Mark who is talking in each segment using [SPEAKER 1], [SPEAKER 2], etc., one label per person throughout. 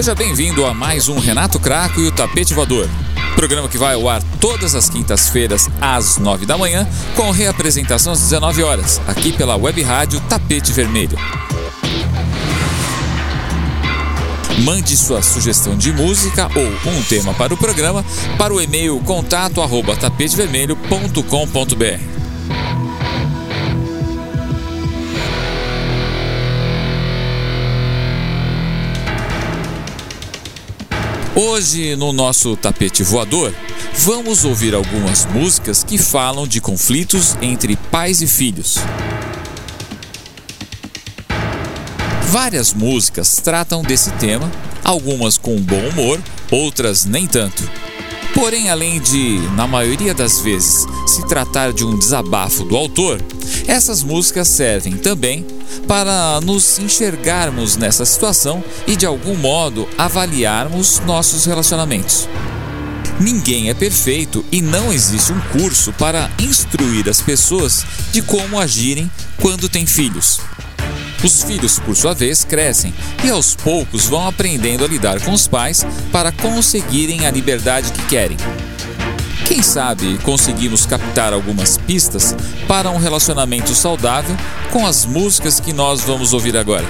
[SPEAKER 1] Seja bem-vindo a mais um Renato Craco e o Tapete Voador. Programa que vai ao ar todas as quintas-feiras às nove da manhã, com reapresentação às 19 horas, aqui pela web rádio Tapete Vermelho. Mande sua sugestão de música ou um tema para o programa para o e-mail contato Hoje, no nosso tapete voador, vamos ouvir algumas músicas que falam de conflitos entre pais e filhos. Várias músicas tratam desse tema, algumas com bom humor, outras nem tanto. Porém, além de, na maioria das vezes, se tratar de um desabafo do autor, essas músicas servem também para nos enxergarmos nessa situação e, de algum modo, avaliarmos nossos relacionamentos. Ninguém é perfeito e não existe um curso para instruir as pessoas de como agirem quando têm filhos. Os filhos, por sua vez, crescem e aos poucos vão aprendendo a lidar com os pais para conseguirem a liberdade que querem. Quem sabe conseguimos captar algumas pistas para um relacionamento saudável com as músicas que nós vamos ouvir agora.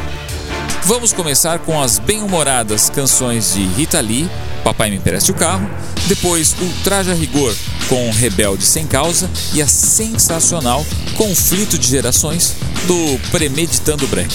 [SPEAKER 1] Vamos começar com as bem-humoradas canções de Rita Lee, Papai Me Empreste o Carro, depois Ultraja Rigor com Rebelde Sem Causa e a sensacional Conflito de Gerações do Premeditando Branco.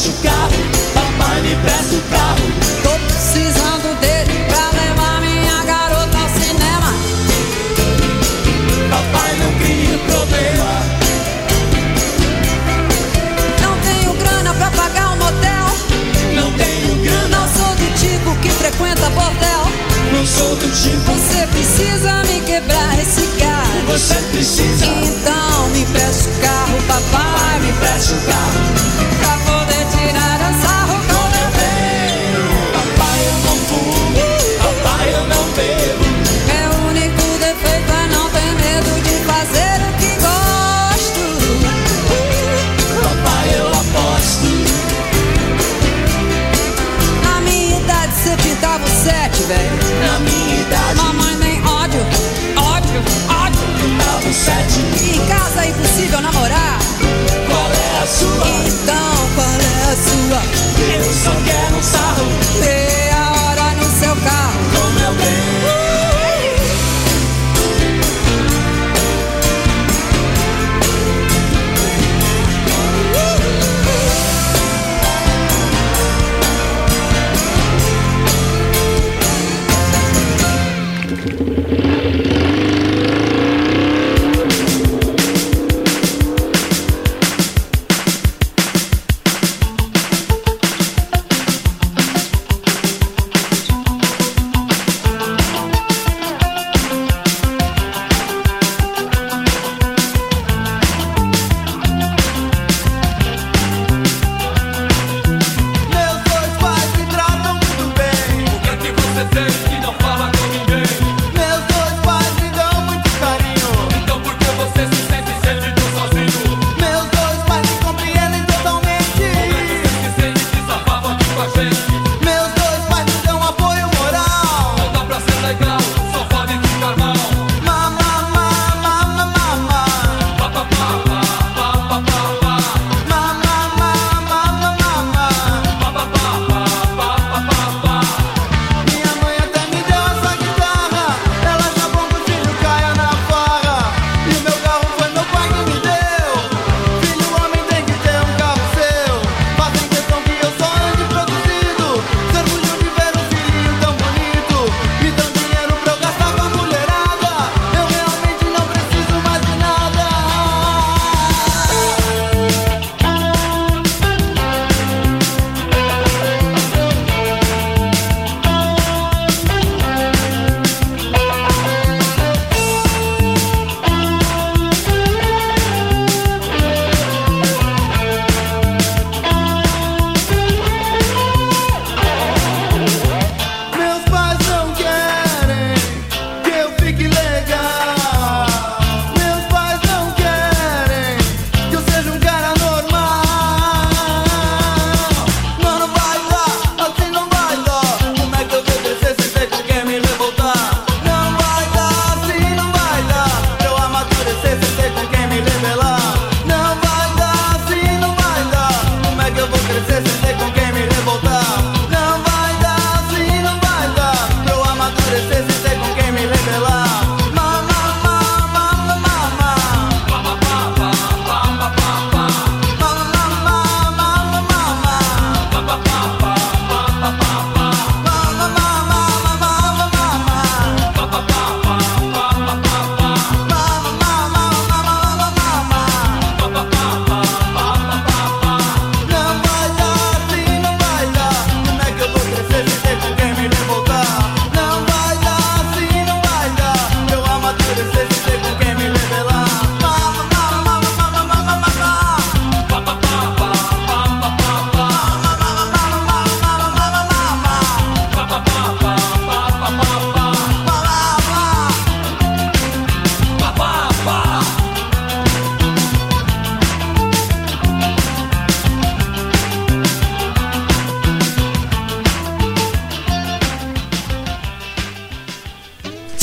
[SPEAKER 2] Papai me empresta o carro, papai me empresta o carro.
[SPEAKER 3] Tô precisando dele pra levar minha garota ao cinema.
[SPEAKER 2] Papai não cria problema.
[SPEAKER 3] Não tenho grana pra pagar um motel.
[SPEAKER 2] Não tenho grana, Não
[SPEAKER 3] sou do tipo que frequenta bordel.
[SPEAKER 2] não sou do tipo.
[SPEAKER 3] Você precisa me quebrar esse carro.
[SPEAKER 2] Você precisa.
[SPEAKER 3] Então me empreste o carro,
[SPEAKER 2] papai.
[SPEAKER 3] Papai
[SPEAKER 2] me empresta o carro. tiver
[SPEAKER 3] na minha idade. Mamãe nem ódio,
[SPEAKER 2] ódio, ódio. Oitavo,
[SPEAKER 3] sétimo. Em casa é impossível namorar.
[SPEAKER 2] Qual é a sua?
[SPEAKER 3] Então qual é a sua?
[SPEAKER 2] Eu só quero um sarro.
[SPEAKER 3] a hora no seu carro.
[SPEAKER 2] Com meu bem.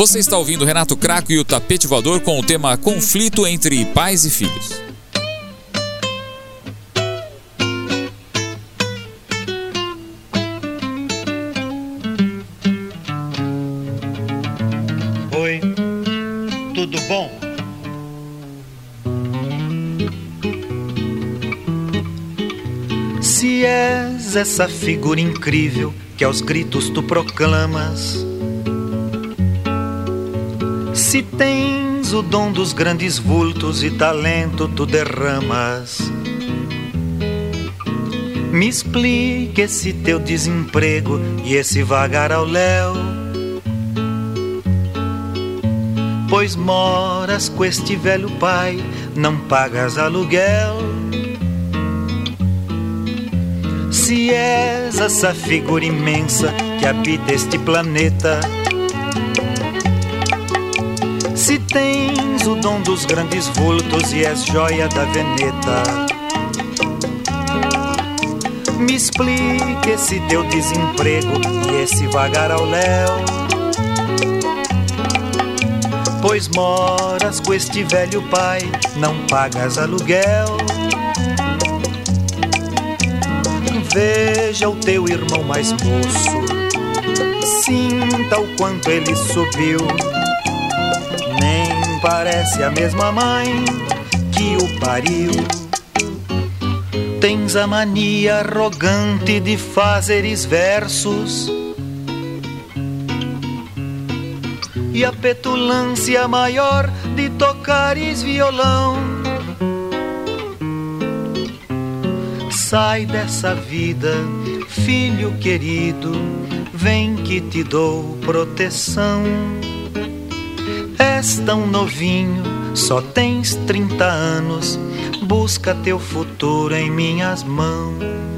[SPEAKER 3] Você
[SPEAKER 1] está ouvindo Renato Craco e o Tapete Voador com o tema Conflito entre Pais e Filhos.
[SPEAKER 4] Oi, tudo bom? Se és essa figura incrível que aos gritos tu proclamas, tens o dom dos grandes vultos e talento tu derramas, me explique esse teu desemprego e esse vagar ao léu. Pois moras com este velho pai, não pagas aluguel. Se és essa figura imensa que habita este planeta, tens o dom dos grandes vultos e és joia da veneta, me explique esse teu desemprego e esse vagar ao léu. Pois moras com este velho pai, não pagas aluguel. Veja o teu irmão mais moço, sinta o quanto ele subiu. Parece a mesma mãe que o pariu. Tens a mania arrogante de fazeres versos e a petulância maior de tocares violão. Sai dessa vida, filho querido, vem que te dou proteção. És tão novinho, só tens 30 anos, busca teu futuro em minhas mãos.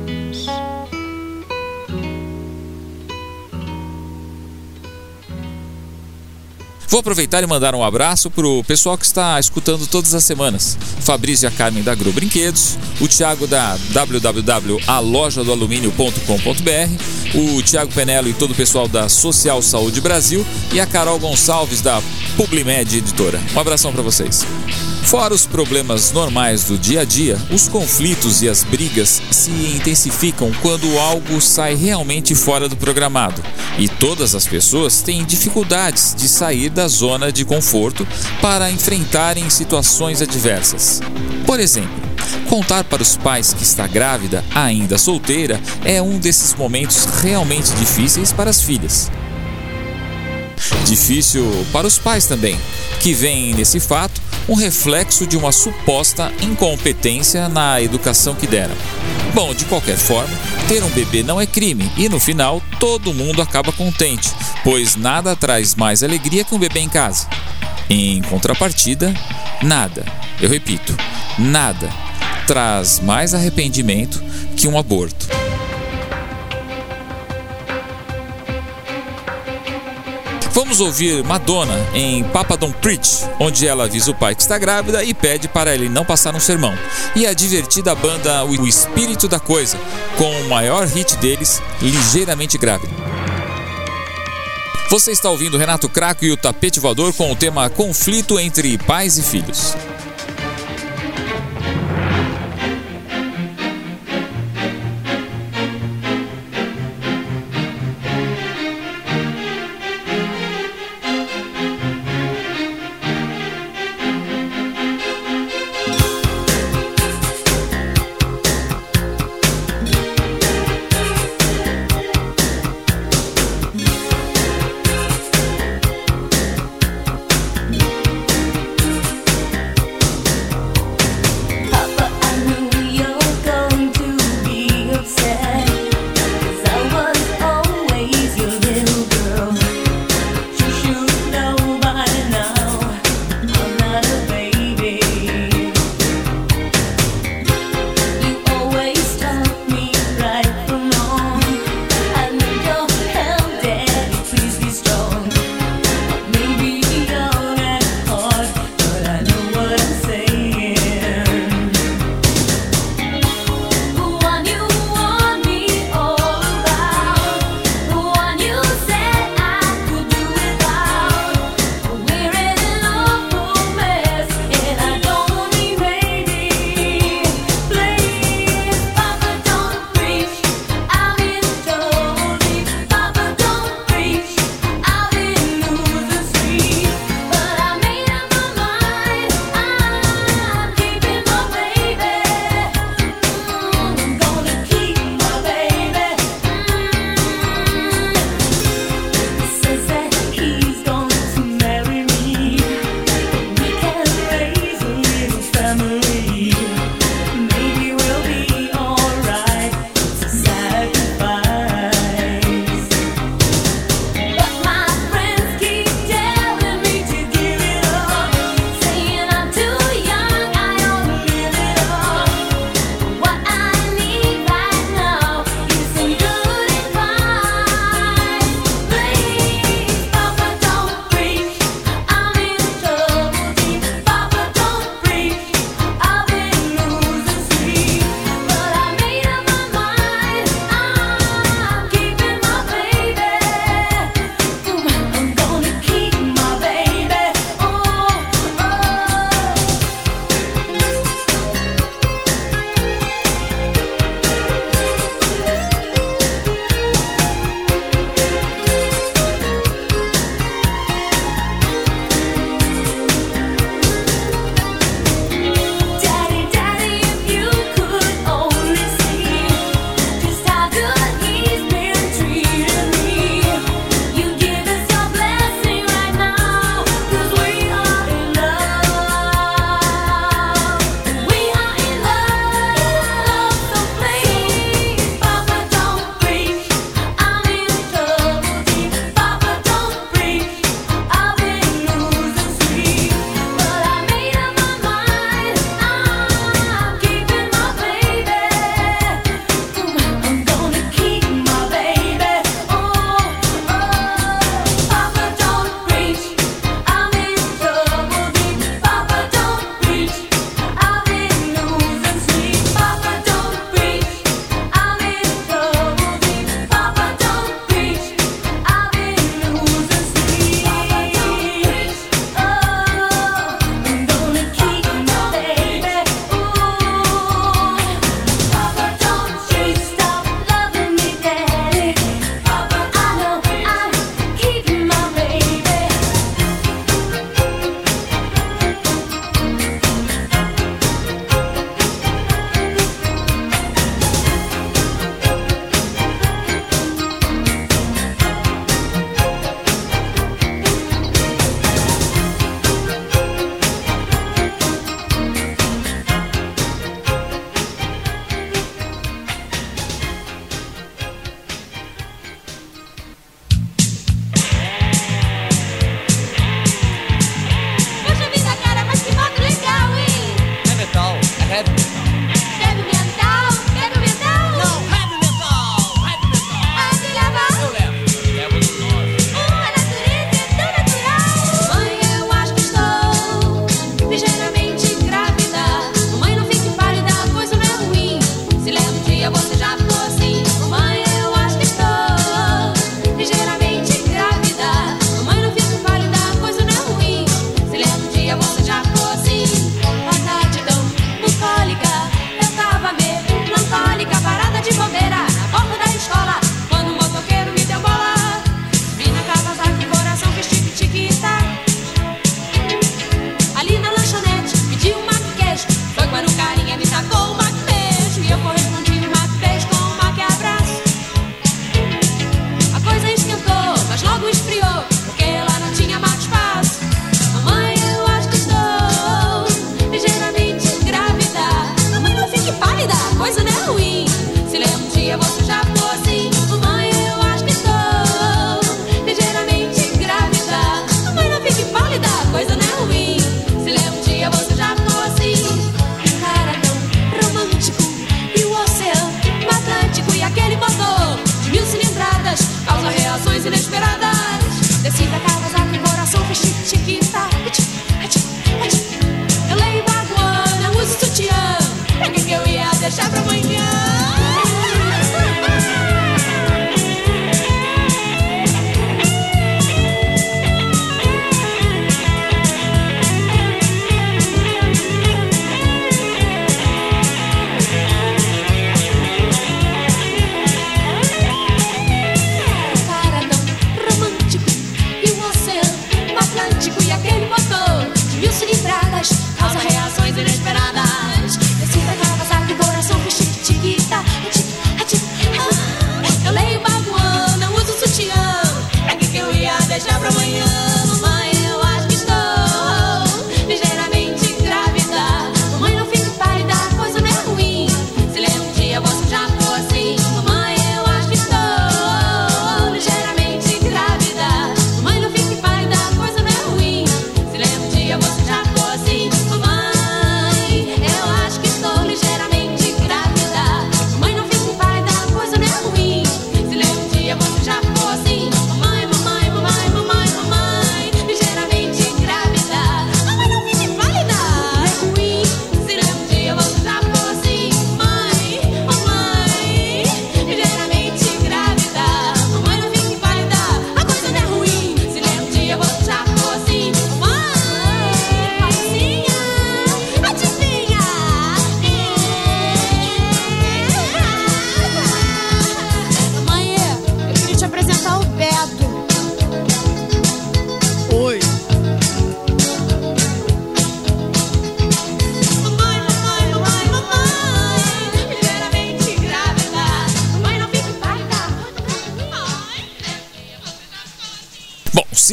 [SPEAKER 1] Vou aproveitar e mandar um abraço pro pessoal que está escutando todas as semanas. Fabrício e a Carmen da Gru Brinquedos, o Thiago da www.alojadoalumínio.com.br, o Thiago Penelo e todo o pessoal da Social Saúde Brasil e a Carol Gonçalves da Publimed Editora. Um abração para vocês. Fora os problemas normais do dia a dia, os conflitos e as brigas se intensificam quando algo sai realmente fora do programado e todas as pessoas têm dificuldades de sair da zona de conforto para enfrentarem situações adversas. Por exemplo, contar para os pais que está grávida, ainda solteira, é um desses momentos realmente difíceis para as filhas. Difícil para os pais também, que veem nesse fato um reflexo de uma suposta incompetência na educação que deram. Bom, de qualquer forma, ter um bebê não é crime e no final todo mundo acaba contente, pois nada traz mais alegria que um bebê em casa. Em contrapartida, nada, eu repito, nada traz mais arrependimento que um aborto. Vamos ouvir Madonna em Papa Don't Preach, onde ela avisa o pai que está grávida e pede para ele não passar um sermão. E a divertida banda O Espírito da Coisa, com o maior hit deles, Ligeiramente Grávida. Você está ouvindo Renato Craco e o Tapete Voador com o tema Conflito entre Pais e Filhos.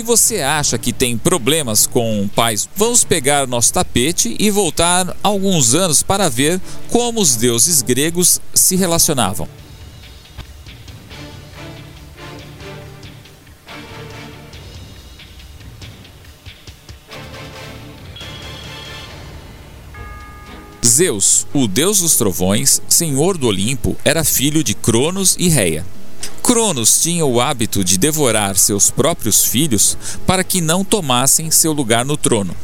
[SPEAKER 3] Você
[SPEAKER 1] acha que tem problemas com pais, vamos pegar nosso tapete e voltar alguns anos para ver como os deuses gregos se relacionavam. Zeus, o deus dos trovões, senhor do Olimpo, era filho de Cronos e Reia. Cronos tinha o hábito de devorar seus próprios filhos para que não tomassem seu lugar no trono.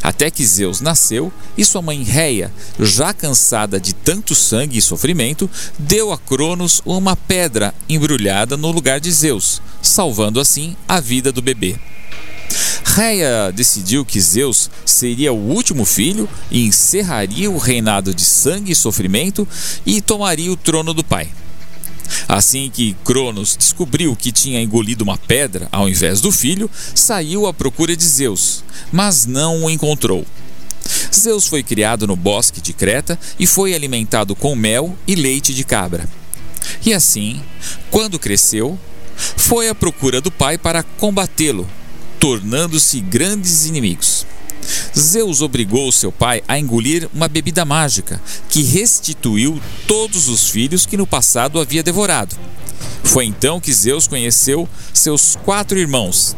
[SPEAKER 1] Até que Zeus nasceu e sua mãe Reia, já cansada de tanto sangue e sofrimento, deu a Cronos uma pedra embrulhada no lugar de Zeus, salvando assim a vida do bebê. Reia decidiu que Zeus seria o último filho e encerraria o reinado de sangue e sofrimento e tomaria o trono do pai. Assim que Cronos descobriu que tinha engolido uma pedra ao invés do filho, saiu à procura de Zeus, mas não o encontrou. Zeus foi criado no bosque de Creta e foi alimentado com mel e leite de cabra. E assim, quando cresceu, foi à procura do pai para combatê-lo, tornando-se grandes inimigos. Zeus obrigou seu pai a engolir uma bebida mágica que restituiu todos os filhos que no passado havia devorado. Foi então que Zeus conheceu seus quatro irmãos: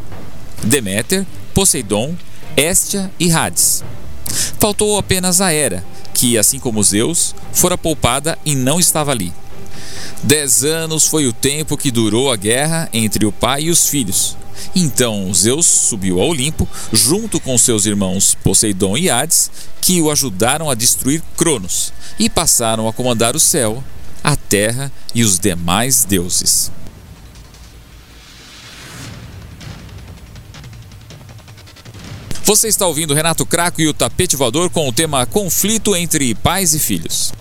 [SPEAKER 1] Deméter, Poseidon, Héstia e Hades. Faltou apenas a Hera, que, assim como Zeus, fora poupada e não estava ali. Dez anos foi o tempo que durou a guerra entre o pai e os filhos. Então Zeus subiu ao Olimpo, junto com seus irmãos Poseidon e Hades, que o ajudaram a destruir Cronos, e passaram a comandar o céu até
[SPEAKER 5] terra e os demais deuses. Você está ouvindo Renato Craco e o Tapete Voador com o tema Conflito entre Pais e Filhos.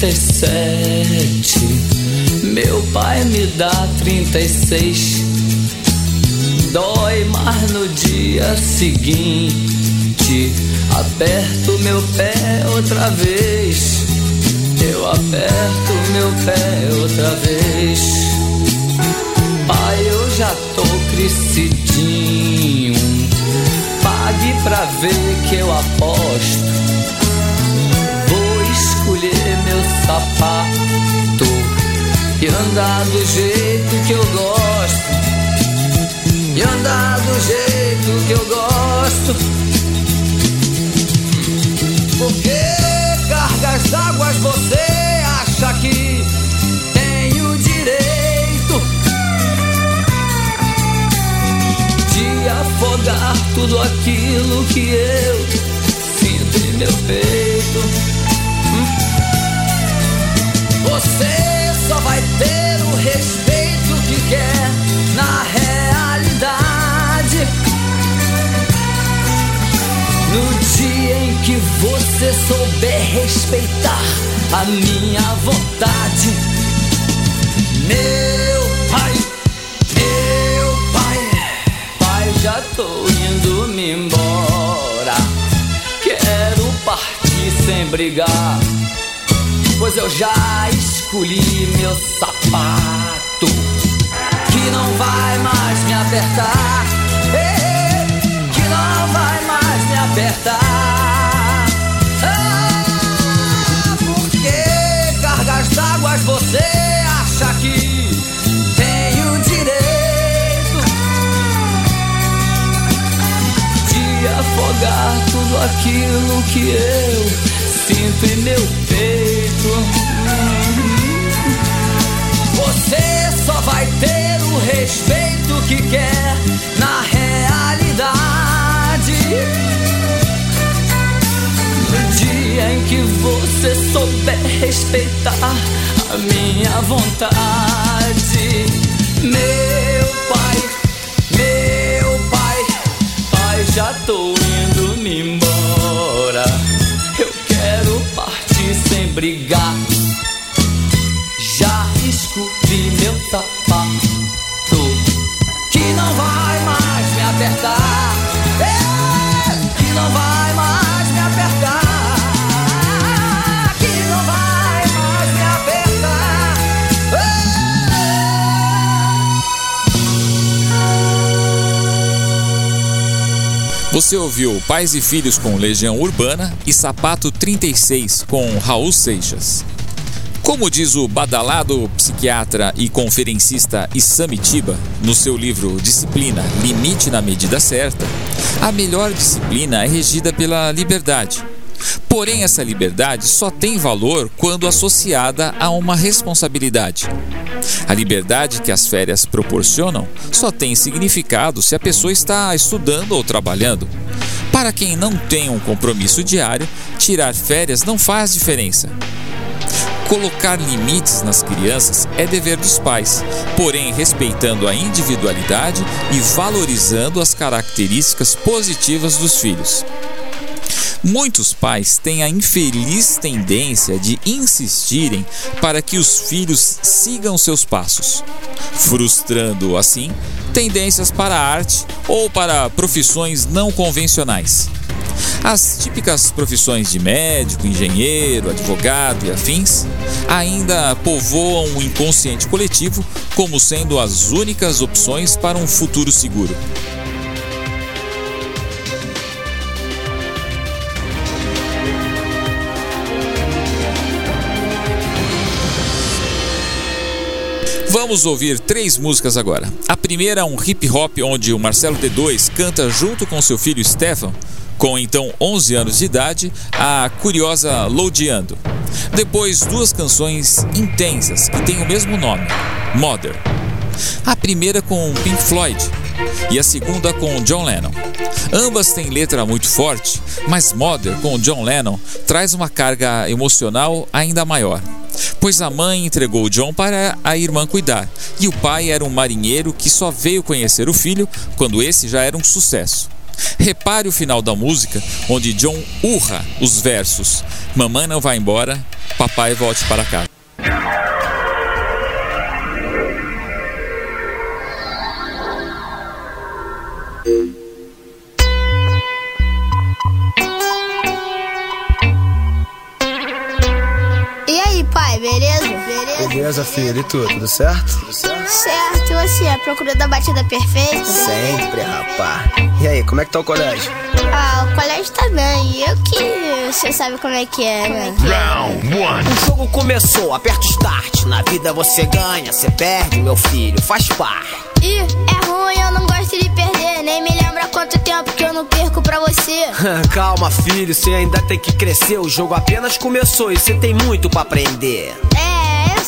[SPEAKER 6] 37. Meu pai me dá 36. Dói mais no dia seguinte. Aperto meu pé outra vez. Eu aperto meu pé outra vez. Pai, eu já tô crescidinho. Pague pra ver que eu aposto. Meu sapato e andar do jeito que eu gosto. E andar do jeito que eu gosto. Porque cargas d'águas você acha que tem o direito de afogar tudo aquilo que eu sinto em meu peito. Você só vai ter o respeito que quer na realidade. No dia em que você souber respeitar a minha vontade, meu pai, meu pai, pai, já tô indo me embora. Quero partir sem brigar, pois eu já escolhi meu sapato que não vai mais me apertar. Que não vai mais me apertar. Ah, porque cargas d'águas você acha que tem o direito de afogar tudo aquilo que eu sinto em meu peito. Só vai ter o respeito que quer na realidade. No dia em que você souber respeitar a minha vontade, meu pai, meu pai, pai, já tô indo me embora. Eu quero partir sem brigar. Sapato que não vai mais me apertar. É, que não vai mais me apertar. Que não vai mais me apertar.
[SPEAKER 1] Você ouviu Pais e Filhos com Legião Urbana e Sapato 36 com Raul Seixas. Como diz o badalado psiquiatra e conferencista Isamitiba no seu livro Disciplina Limite na Medida Certa, a melhor disciplina é regida pela liberdade. Porém, essa liberdade só tem valor quando associada a uma responsabilidade. A liberdade que as férias proporcionam só tem significado se a pessoa está estudando ou trabalhando. Para quem não tem um compromisso diário, tirar férias não faz diferença. Colocar limites nas crianças é dever dos pais, porém respeitando a individualidade e valorizando as características positivas dos filhos. Muitos pais têm a infeliz tendência de insistirem para que os filhos sigam seus passos, frustrando assim tendências para a arte ou para profissões não convencionais. As típicas profissões de médico, engenheiro, advogado e afins ainda povoam o inconsciente coletivo como sendo as únicas opções para um futuro seguro. Vamos ouvir três músicas agora. A primeira é um hip hop onde o Marcelo D2 canta junto com seu filho Stefan, com então 11 anos de idade, a curiosa Loudeando. Depois, duas canções intensas que têm o mesmo nome, Mother. A primeira com Pink Floyd e a segunda com John Lennon. Ambas têm letra muito forte, mas Mother com John Lennon traz uma carga emocional ainda maior pois a mãe entregou John para a irmã cuidar, e o pai era um marinheiro que só veio conhecer o filho quando esse já era um sucesso. Repare o final da música, onde John urra os versos: Mamãe não vai embora, papai volte para casa.
[SPEAKER 7] E aí, pai, beleza? Beleza?
[SPEAKER 8] Beleza, filho, e tu? Tudo certo? Tudo certo?
[SPEAKER 7] Certo, e você, a procura da batida perfeita?
[SPEAKER 8] Sempre, rapá. E aí, como é que tá o colégio?
[SPEAKER 7] Ah, o colégio tá bem. E eu que você sabe como é que é, né?
[SPEAKER 9] O jogo começou, aperta o start. Na vida você ganha, você perde, meu filho, faz parte.
[SPEAKER 7] Ih, é ruim, eu não gosto de perder. Nem me lembra quanto tempo que eu não perco pra você.
[SPEAKER 9] Calma, filho, você ainda tem que crescer. O jogo apenas começou e você tem muito pra aprender.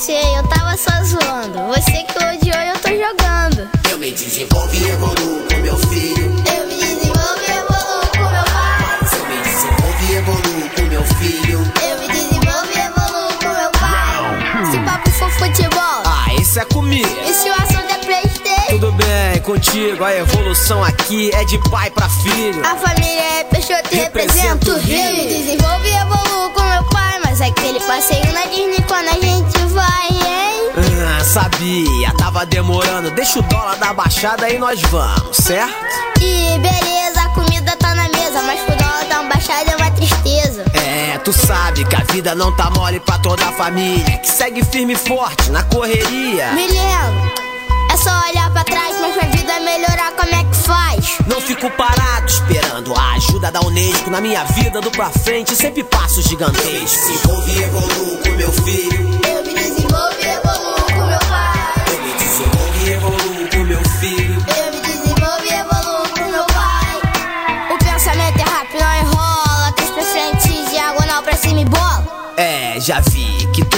[SPEAKER 7] Eu sei, eu tava só zoando. Você que odiou, eu tô jogando.
[SPEAKER 9] Eu me desenvolvo e evoluo com meu filho.
[SPEAKER 7] Eu me desenvolvo e evoluo com meu pai.
[SPEAKER 9] Eu me desenvolvo e evoluo com meu filho.
[SPEAKER 7] Eu me desenvolvo e evoluo com meu pai. Se o papo for futebol,
[SPEAKER 9] Ah, esse é comigo.
[SPEAKER 7] e se o assunto é Playstation?
[SPEAKER 9] Tudo bem, contigo, a evolução aqui é de pai pra filho.
[SPEAKER 7] A família é Peixoto e
[SPEAKER 9] Represento o
[SPEAKER 7] Rio.
[SPEAKER 9] Rio.
[SPEAKER 7] Me desenvolvo e evoluo com Mas aquele passeio na Disney quando a gente vai, hein?
[SPEAKER 9] Ah, sabia, tava demorando. Deixa o dólar da baixada e nós vamos, certo?
[SPEAKER 7] E beleza, a comida tá na mesa. Mas pro dólar dar uma baixada é uma tristeza.
[SPEAKER 9] É, tu sabe que a vida não tá mole pra toda a família. Que segue firme e forte na correria.
[SPEAKER 7] Me lembro, só olhar pra trás. Mas pra vida melhorar, como é que faz?
[SPEAKER 9] Não fico parado esperando a ajuda da Unesco. Na minha vida, do pra frente, sempre passo gigantesco. Desenvolvo e evoluo com meu filho.
[SPEAKER 7] Eu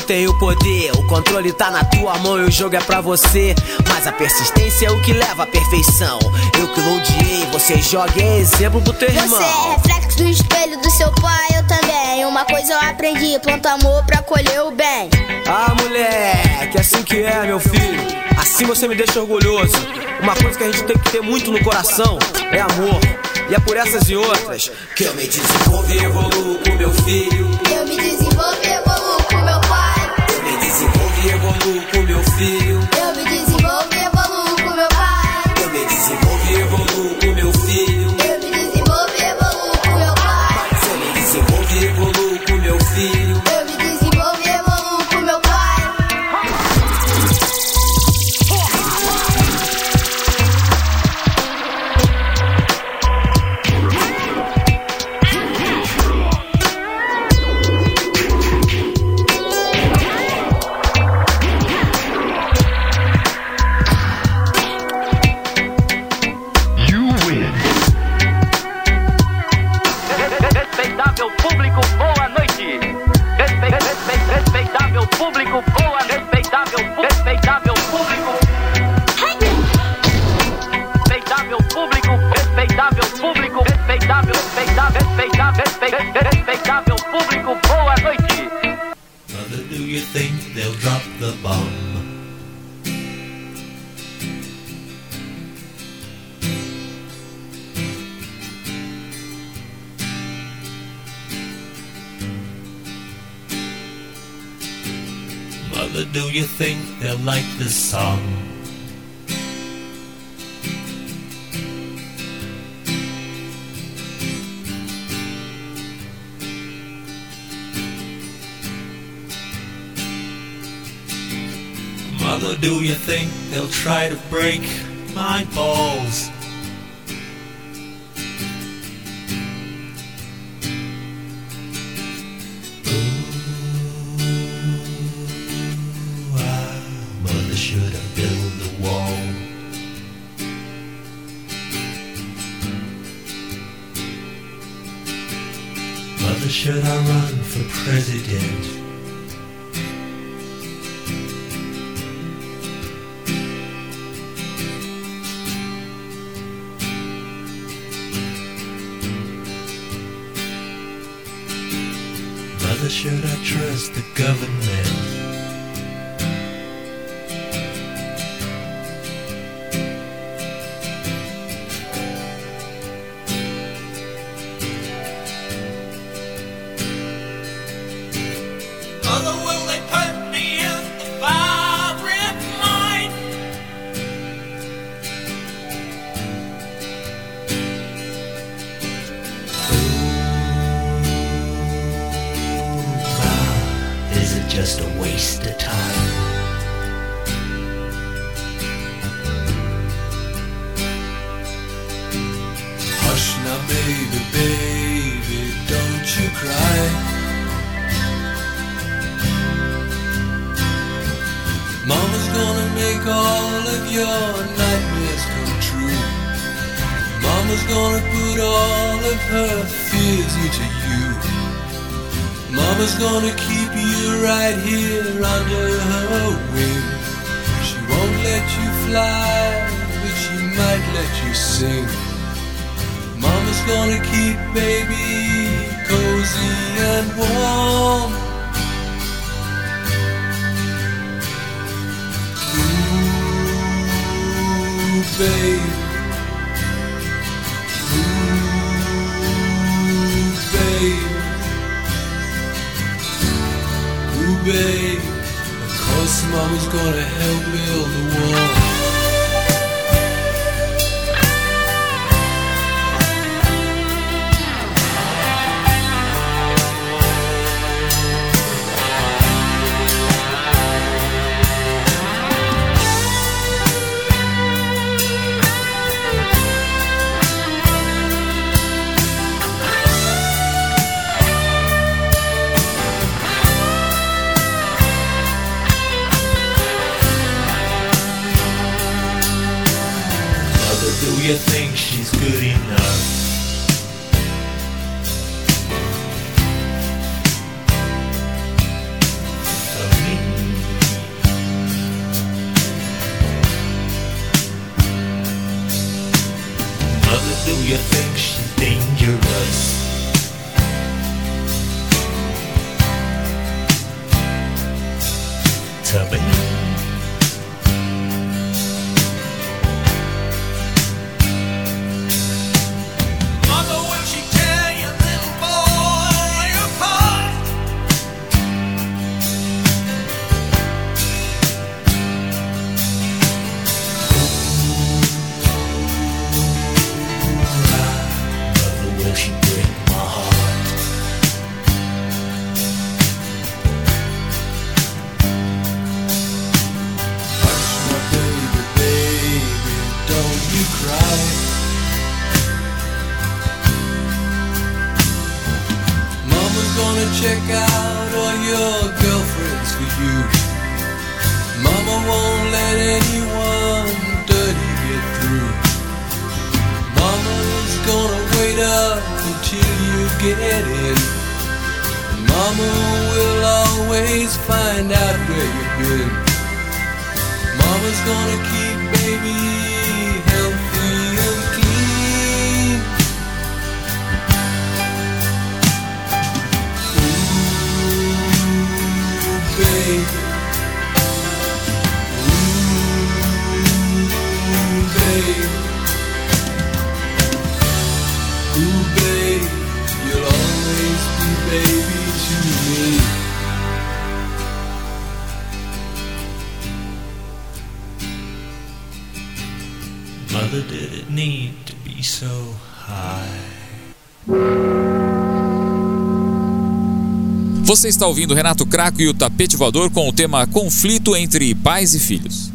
[SPEAKER 9] tem o poder. O controle tá na tua mão e o jogo é pra você. Mas a persistência é o que leva à perfeição. Eu que loudiei, você joga e é exemplo pro teu irmão.
[SPEAKER 7] Você é reflexo do espelho do seu pai, eu também. Uma coisa eu aprendi: planta amor pra colher o bem.
[SPEAKER 9] Ah, moleque, assim que é, meu filho. Assim você me deixa orgulhoso. Uma coisa que a gente tem que ter muito no coração é amor. E é por essas e outras que eu me desenvolvo e evoluo com meu filho.
[SPEAKER 7] Eu me desenvolvo e evoluo com meu pai.
[SPEAKER 9] E evoluo com meu filho.
[SPEAKER 2] Try to break Should I trust the government?
[SPEAKER 1] need to be so high.
[SPEAKER 10] Você está ouvindo Renato Craco e o Tapete Voador com o tema Conflito entre Pais e Filhos.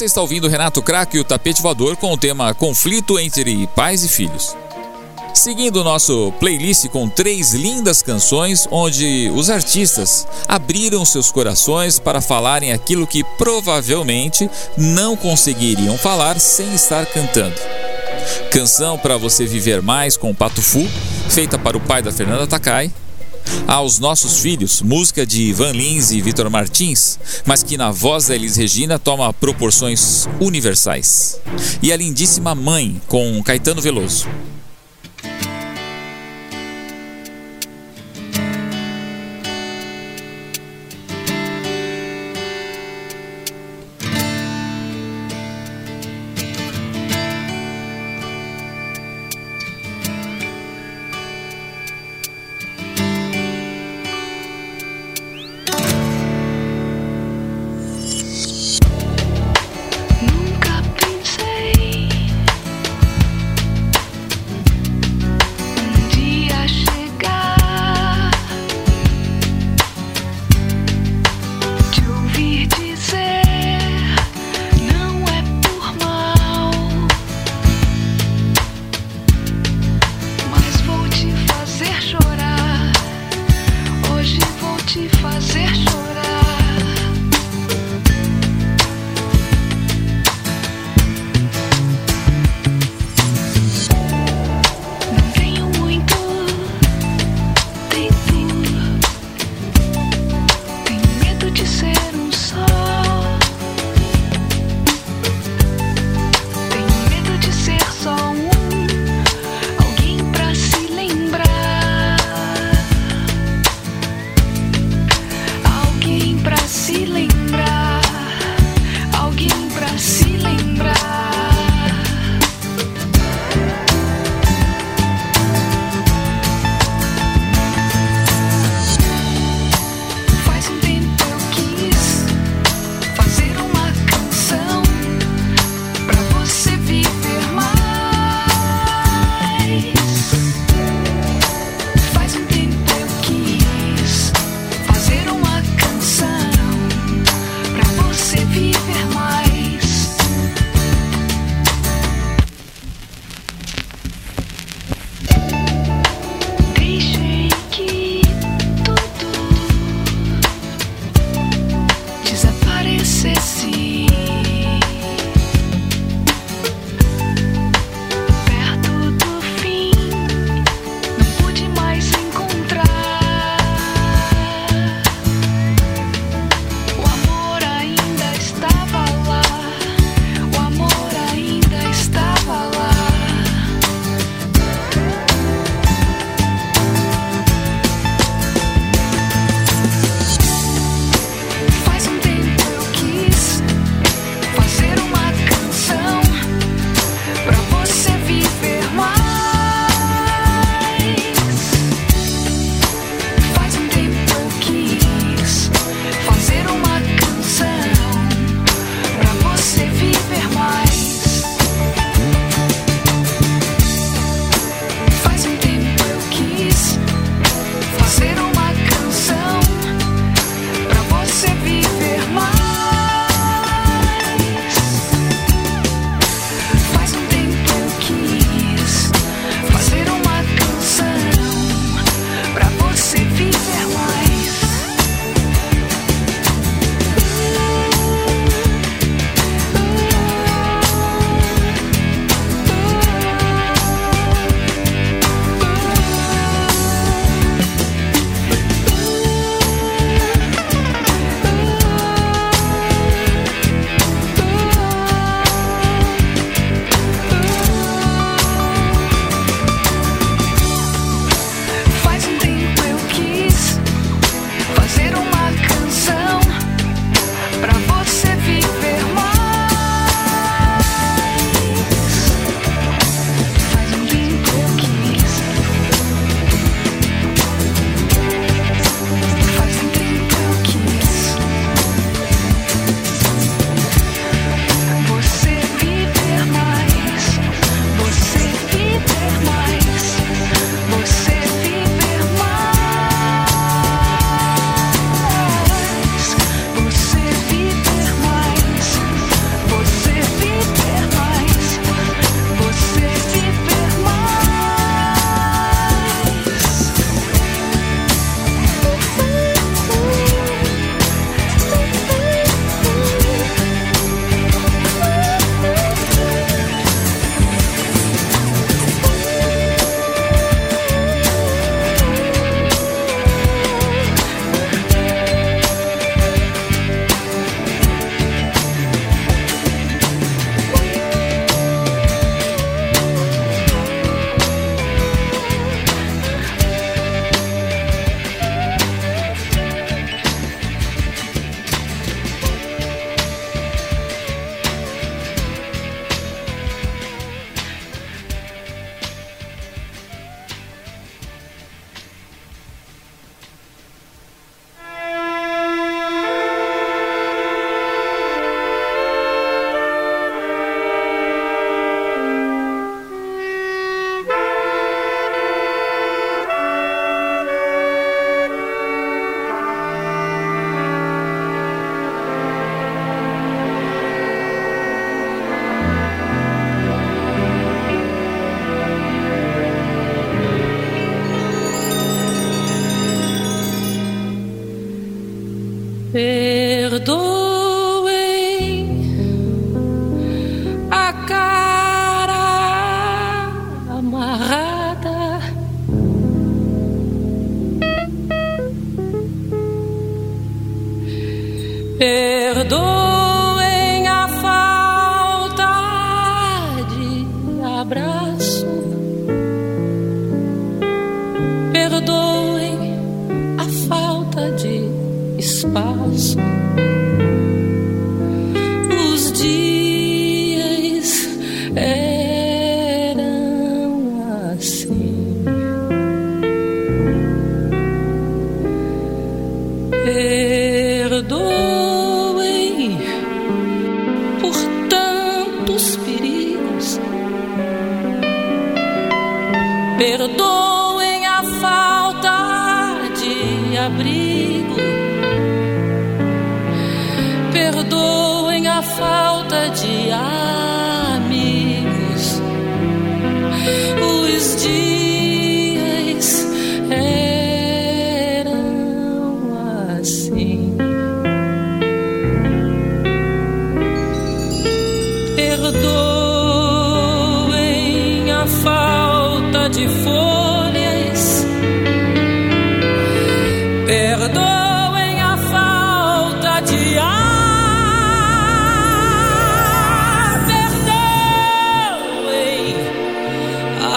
[SPEAKER 1] Você está ouvindo Renato Crack e o Tapete Voador com o tema Conflito entre Pais e Filhos. Seguindo nosso playlist com três lindas canções onde os artistas abriram seus corações para falarem aquilo que provavelmente não conseguiriam falar sem estar cantando. Canção para você viver mais com o Pato Fu, feita para o pai da Fernanda Takai. Aos Nossos Filhos, música de Ivan Lins e Vitor Martins, mas que na voz da Elis Regina toma proporções universais. E a lindíssima Mãe, com Caetano Veloso.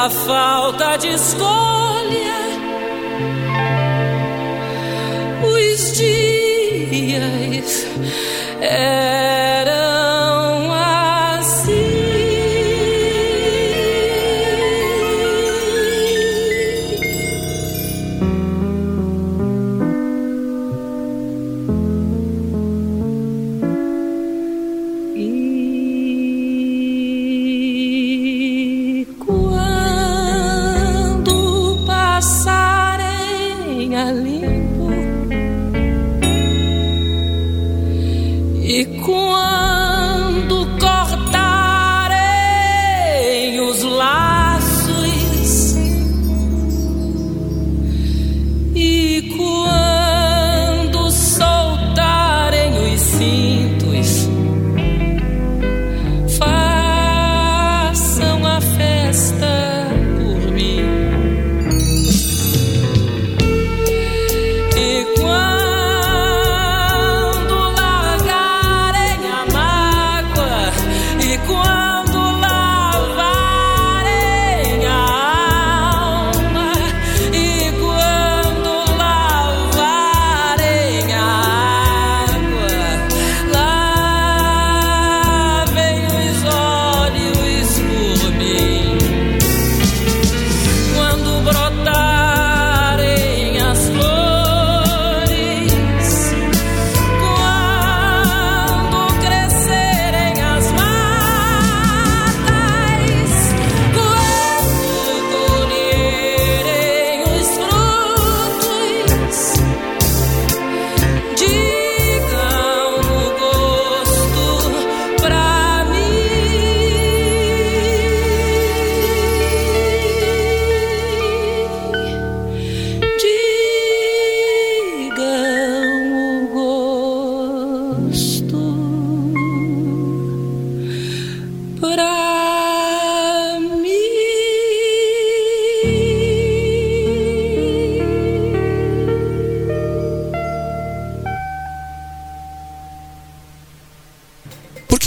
[SPEAKER 11] A falta de escolha.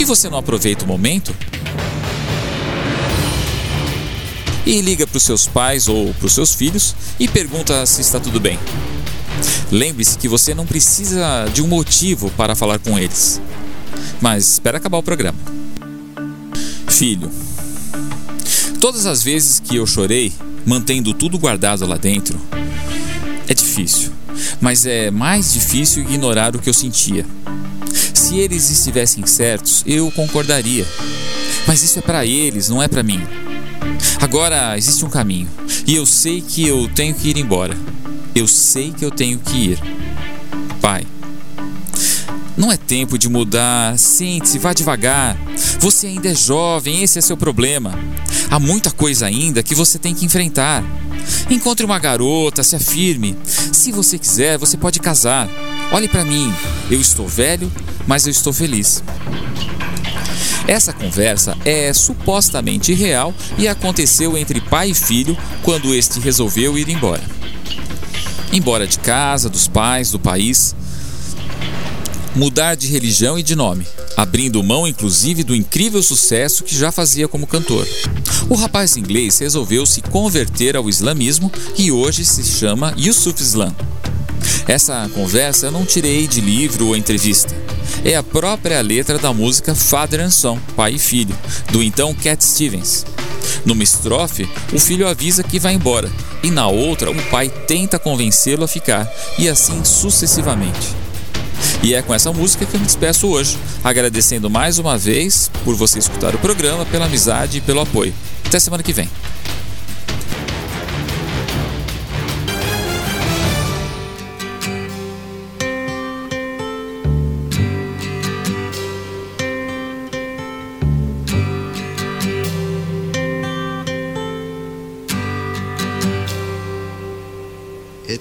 [SPEAKER 1] Você não aproveita o momento? E liga para os seus pais ou para os seus filhos e pergunta se está tudo bem. Lembre-se que você não precisa de um motivo para falar com eles. Mas espera acabar o programa. Filho, todas as vezes que eu chorei, mantendo tudo guardado lá dentro, é difícil, mas é mais difícil ignorar o que eu sentia. Eles estivessem certos, eu concordaria. Mas isso é para eles, não é para mim. Agora existe um caminho, e eu sei que eu tenho que ir embora. Eu sei que eu tenho que ir. Pai, não é tempo de mudar. Sente-se, vá devagar. Você ainda é jovem, esse é seu problema. Há muita coisa ainda que você tem que enfrentar. Encontre uma garota, se afirme. Se você quiser, você pode casar. Olhe para mim. Eu estou velho, mas eu estou feliz. Essa conversa é supostamente real e aconteceu entre pai e filho quando este resolveu ir embora. Embora de casa, dos pais, do país, mudar de religião e de nome, abrindo mão inclusive do incrível sucesso que já fazia como cantor. O rapaz inglês resolveu se converter ao islamismo e hoje se chama Yusuf Islam. Essa conversa eu não tirei de livro ou entrevista. É a própria letra da música Father and Son, Pai e Filho, do então Cat Stevens. Numa estrofe, o filho avisa que vai embora, e na outra, o pai tenta convencê-lo a ficar, e assim sucessivamente. E é com essa música que eu me despeço hoje, agradecendo mais uma vez por você escutar o programa, pela amizade e pelo apoio. Até semana que vem.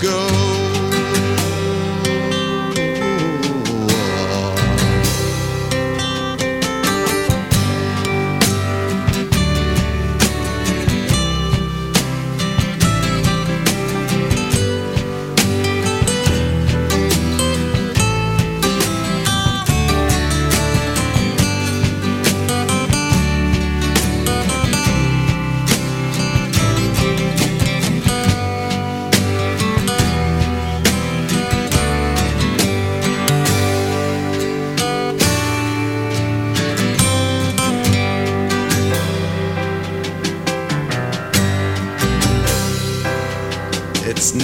[SPEAKER 12] Go.